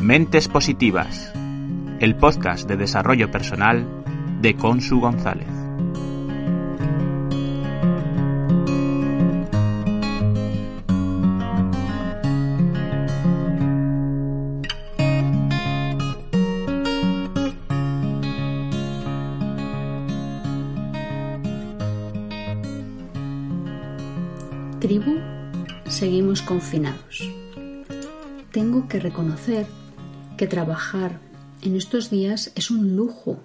Mentes Positivas, el podcast de desarrollo personal de Consu González. Tribu, seguimos confinados. Tengo que reconocer que trabajar en estos días es un lujo.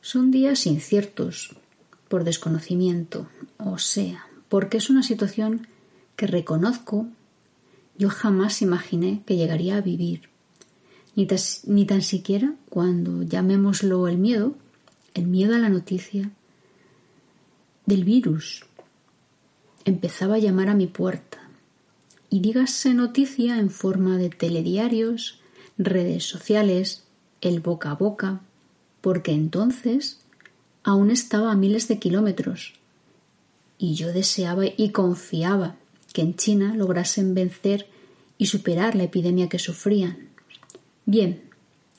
Son días inciertos por desconocimiento, o sea, porque es una situación que reconozco yo jamás imaginé que llegaría a vivir, ni, ni tan siquiera cuando llamémoslo el miedo, el miedo a la noticia del virus empezaba a llamar a mi puerta. Y dígase noticia en forma de telediarios, redes sociales, el boca a boca, porque entonces aún estaba a miles de kilómetros. Y yo deseaba y confiaba que en China lograsen vencer y superar la epidemia que sufrían. Bien,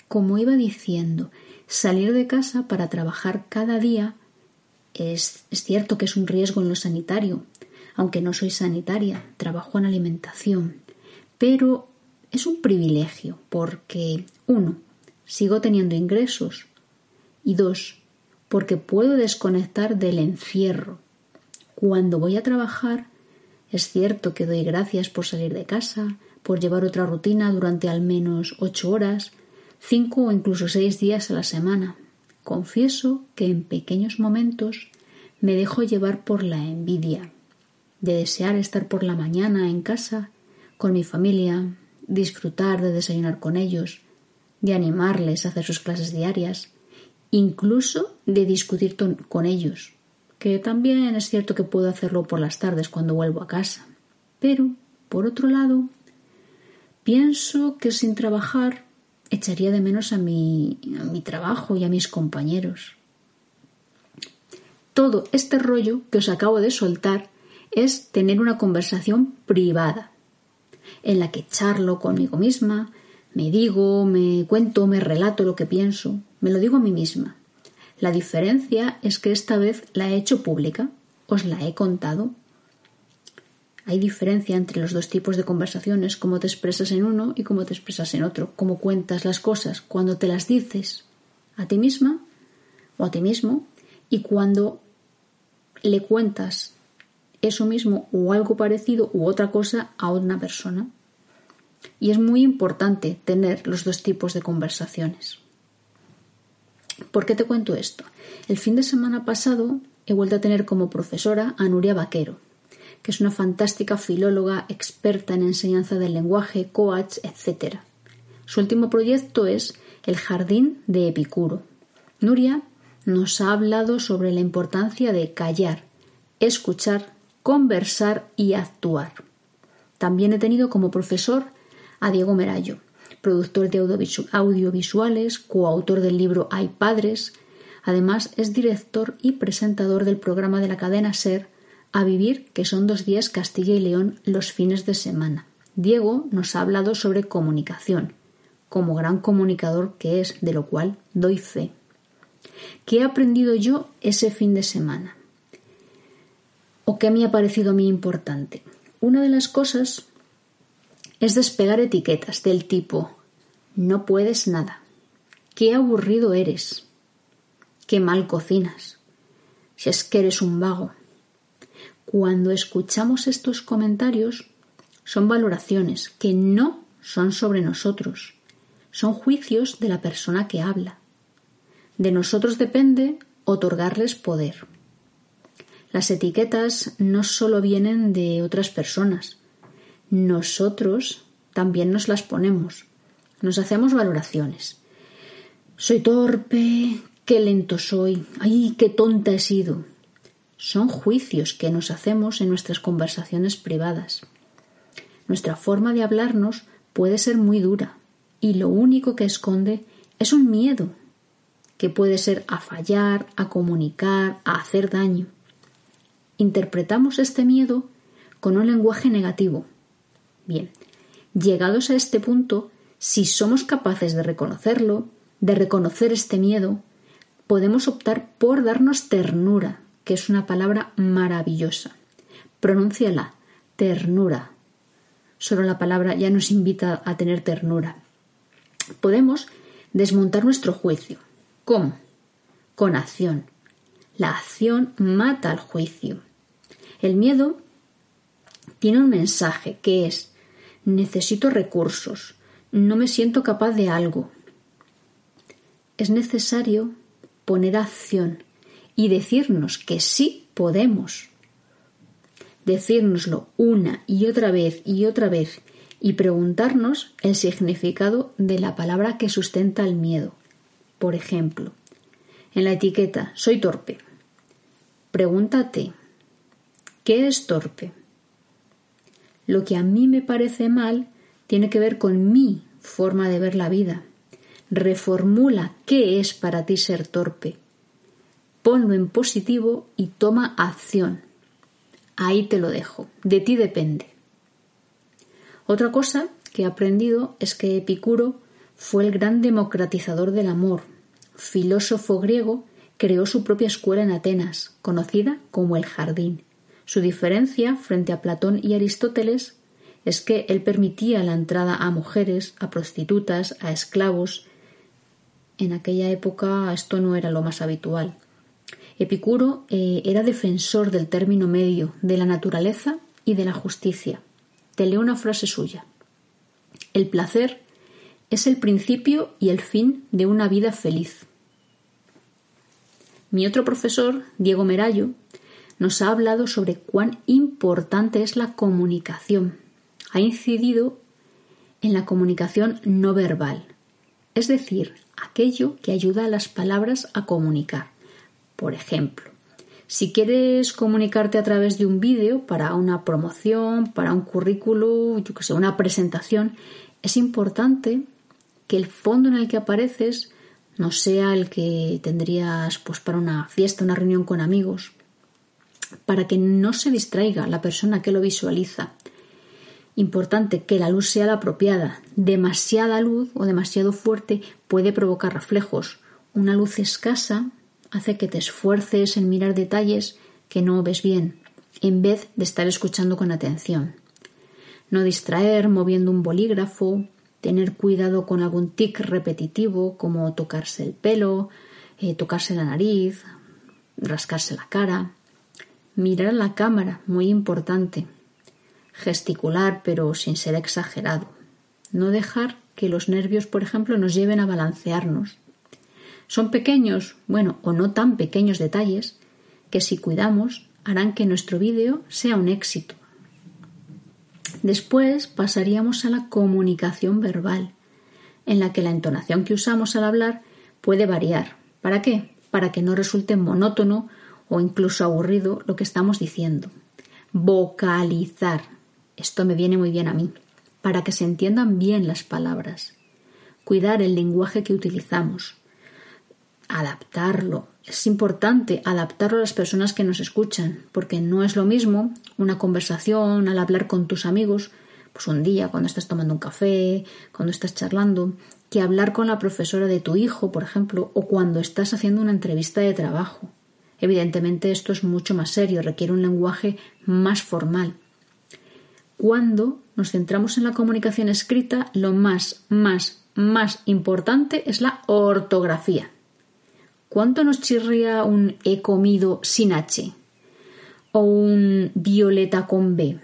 como iba diciendo, salir de casa para trabajar cada día es, es cierto que es un riesgo en lo sanitario, aunque no soy sanitaria, trabajo en alimentación, pero es un privilegio porque, uno, sigo teniendo ingresos y dos, porque puedo desconectar del encierro. Cuando voy a trabajar, es cierto que doy gracias por salir de casa, por llevar otra rutina durante al menos ocho horas, cinco o incluso seis días a la semana. Confieso que en pequeños momentos me dejo llevar por la envidia, de desear estar por la mañana en casa con mi familia, disfrutar de desayunar con ellos, de animarles a hacer sus clases diarias, incluso de discutir con ellos, que también es cierto que puedo hacerlo por las tardes cuando vuelvo a casa. Pero, por otro lado, pienso que sin trabajar echaría de menos a mi, trabajo y a mis compañeros. Todo este rollo que os acabo de soltar es tener una conversación privada, en la que charlo conmigo misma, me digo, me cuento, me relato lo que pienso, me lo digo a mí misma. La diferencia es que esta vez la he hecho pública, os la he contado. Hay diferencia entre los dos tipos de conversaciones, cómo te expresas en uno y cómo te expresas en otro, cómo cuentas las cosas cuando te las dices a ti misma o a ti mismo y cuando le cuentas eso mismo o algo parecido u otra cosa a una persona. Y es muy importante tener los dos tipos de conversaciones. ¿Por qué te cuento esto? El fin de semana pasado he vuelto a tener como profesora a Nuria Vaquero, que es una fantástica filóloga experta en enseñanza del lenguaje, coach, etc. Su último proyecto es El Jardín de Epicuro. Nuria nos ha hablado sobre la importancia de callar, escuchar conversar y actuar. También he tenido como profesor a Diego Merayo, productor de audiovisuales, coautor del libro Hay Padres. Además, es director y presentador del programa de la cadena Ser A Vivir, que son dos días Castilla y León los fines de semana. Diego nos ha hablado sobre comunicación, como gran comunicador que es, de lo cual doy fe. ¿Qué he aprendido yo ese fin de semana? O qué me ha parecido a mí importante. Una de las cosas es despegar etiquetas del tipo no puedes nada, qué aburrido eres, qué mal cocinas, si es que eres un vago. Cuando escuchamos estos comentarios son valoraciones que no son sobre nosotros, son juicios de la persona que habla. De nosotros depende otorgarles poder. Las etiquetas no solo vienen de otras personas, nosotros también nos las ponemos, nos hacemos valoraciones. Soy torpe, qué lento soy, ay, qué tonta he sido. Son juicios que nos hacemos en nuestras conversaciones privadas. Nuestra forma de hablarnos puede ser muy dura y lo único que esconde es un miedo, que puede ser a fallar, a comunicar, a hacer daño interpretamos este miedo con un lenguaje negativo. Bien, llegados a este punto, Si somos capaces de reconocerlo, de reconocer este miedo, podemos optar por darnos ternura, que es una palabra maravillosa. Pronúnciala, ternura. Solo la palabra ya nos invita a tener ternura. Podemos desmontar nuestro juicio. ¿Cómo? Con acción. La acción mata al juicio. El miedo tiene un mensaje que es necesito recursos, no me siento capaz de algo. Es necesario poner acción y decirnos que sí podemos. Decírnoslo una y otra vez y otra vez y preguntarnos el significado de la palabra que sustenta el miedo. Por ejemplo, en la etiqueta soy torpe. Pregúntate, ¿qué es torpe? Lo que a mí me parece mal tiene que ver con mi forma de ver la vida. Reformula qué es para ti ser torpe. Ponlo en positivo y toma acción. Ahí te lo dejo. De ti depende. Otra cosa que he aprendido es que Epicuro fue el gran democratizador del amor. Filósofo griego, creó su propia escuela en Atenas, conocida como el Jardín. Su diferencia frente a Platón y Aristóteles es que él permitía la entrada a mujeres, a prostitutas, a esclavos. En aquella época esto no era lo más habitual. Epicuro eh, era defensor del término medio, de la naturaleza y de la justicia. Te leo una frase suya. El placer es el principio y el fin de una vida feliz. Mi otro profesor, Diego Merayo, nos ha hablado sobre cuán importante es la comunicación ha incidido en la comunicación no verbal, es decir, aquello que ayuda a las palabras a comunicar. Por ejemplo, si quieres comunicarte a través de un vídeo para una promoción, para un currículo, yo que sé, una presentación, es importante que el fondo en el que apareces no sea el que tendrías pues para una fiesta, una reunión con amigos, para que no se distraiga la persona que lo visualiza Importante que la luz sea la apropiada. Demasiada luz o demasiado fuerte puede provocar reflejos. Una luz escasa hace que te esfuerces en mirar detalles que no ves bien, en vez de estar escuchando con atención. No distraer moviendo un bolígrafo, tener cuidado con algún tic repetitivo como tocarse el pelo, eh, tocarse la nariz, rascarse la cara. Mirar la cámara, muy importante gesticular pero sin ser exagerado. No dejar que los nervios, por ejemplo, nos lleven a balancearnos. Son pequeños, bueno, o no tan pequeños detalles que si cuidamos harán que nuestro vídeo sea un éxito. Después pasaríamos a la comunicación verbal, en la que la entonación que usamos al hablar puede variar. ¿Para qué? Para que no resulte monótono o incluso aburrido lo que estamos diciendo. Vocalizar, esto me viene muy bien a mí, para que se entiendan bien las palabras. Cuidar el lenguaje que utilizamos. Adaptarlo. Es importante adaptarlo a las personas que nos escuchan, porque no es lo mismo una conversación al hablar con tus amigos, pues un día cuando estás tomando un café, cuando estás charlando, que hablar con la profesora de tu hijo, por ejemplo, o cuando estás haciendo una entrevista de trabajo. Evidentemente esto es mucho más serio, requiere un lenguaje más formal cuando nos centramos en la comunicación escrita, lo más, más, más importante es la ortografía. ¿Cuánto nos chirría un he comido sin H? O un violeta con B.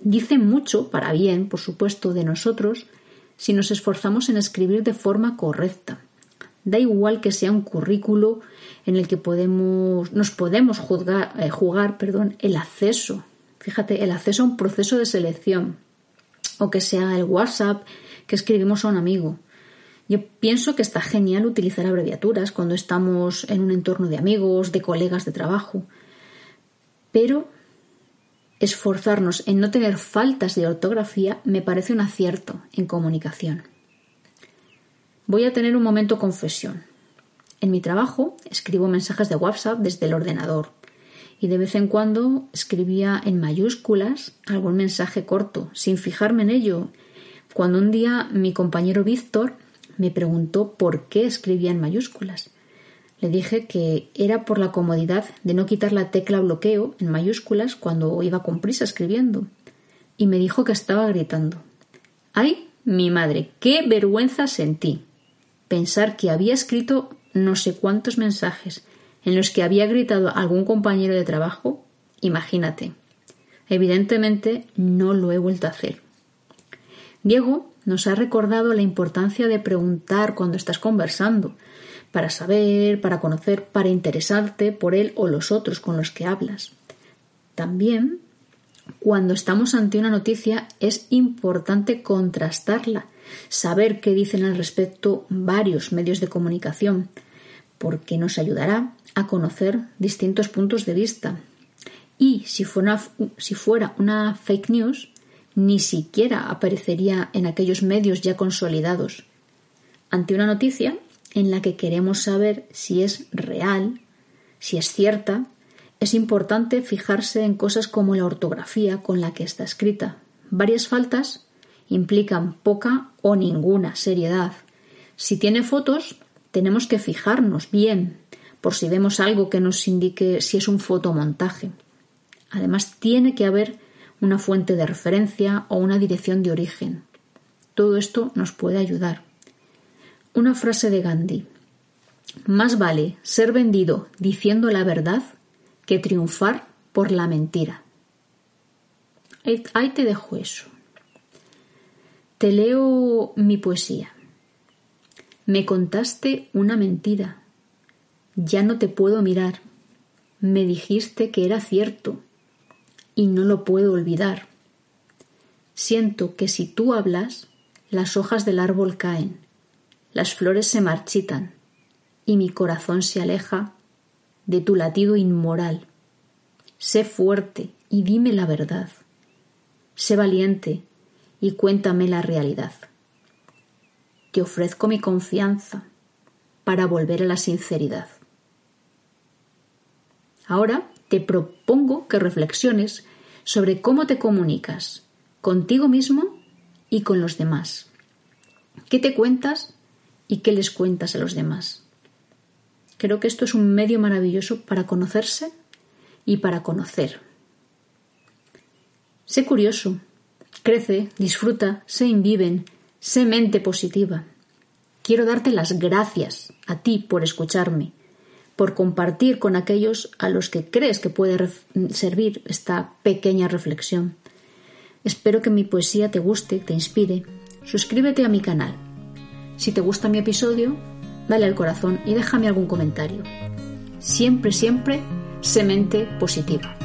Dice mucho, para bien, por supuesto, de nosotros si nos esforzamos en escribir de forma correcta. Da igual que sea un currículo en el que podemos, nos podemos eh, jugar el acceso Fíjate, el acceso a un proceso de selección o que sea el WhatsApp que escribimos a un amigo. Yo pienso que está genial utilizar abreviaturas cuando estamos en un entorno de amigos, de colegas de trabajo, pero esforzarnos en no tener faltas de ortografía me parece un acierto en comunicación. Voy a tener un momento confesión. En mi trabajo escribo mensajes de WhatsApp desde el ordenador y de vez en cuando escribía en mayúsculas algún mensaje corto, sin fijarme en ello. cuando un día mi compañero Víctor me preguntó por qué escribía en mayúsculas. Le dije que era por la comodidad de no quitar la tecla bloqueo en mayúsculas cuando iba con prisa escribiendo. Y me dijo que estaba gritando. ¡Ay, mi madre! ¡Qué vergüenza sentí! Pensar que había escrito no sé cuántos mensajes en los que había gritado a algún compañero de trabajo, imagínate. Evidentemente no lo he vuelto a hacer. Diego nos ha recordado la importancia de preguntar cuando estás conversando, para saber, para conocer, para interesarte por él o los otros con los que hablas. También, cuando estamos ante una noticia, es importante contrastarla, saber qué dicen al respecto varios medios de comunicación, porque nos ayudará a conocer distintos puntos de vista. Y si fuera, una fake news, ni siquiera aparecería en aquellos medios ya consolidados. Ante una noticia en la que queremos saber si es real, si es cierta, es importante fijarse en cosas como la ortografía con la que está escrita. Varias faltas implican poca o ninguna seriedad. Si tiene fotos, tenemos que fijarnos bien por si vemos algo que nos indique si es un fotomontaje. Además, tiene que haber una fuente de referencia o una dirección de origen. Todo esto nos puede ayudar. Una frase de Gandhi. Más vale ser vendido diciendo la verdad que triunfar por la mentira. Ahí te dejo eso. Te leo mi poesía. Me contaste una mentira. Ya no te puedo mirar. Me dijiste que era cierto y no lo puedo olvidar. Siento que si tú hablas, las hojas del árbol caen, las flores se marchitan y mi corazón se aleja de tu latido inmoral. Sé fuerte y dime la verdad. Sé valiente y cuéntame la realidad. Te ofrezco mi confianza para volver a la sinceridad. Ahora te propongo que reflexiones sobre cómo te comunicas contigo mismo y con los demás. ¿Qué te cuentas y qué les cuentas a los demás? Creo que esto es un medio maravilloso para conocerse y para conocer. Sé curioso, crece, disfruta, sé inviven, sé mente positiva. Quiero darte las gracias a ti por escucharme por compartir con aquellos a los que crees que puede servir esta pequeña reflexión. Espero que mi poesía te guste, te inspire. Suscríbete a mi canal. Si te gusta mi episodio, dale al corazón y déjame algún comentario. Siempre, siempre, semente positiva.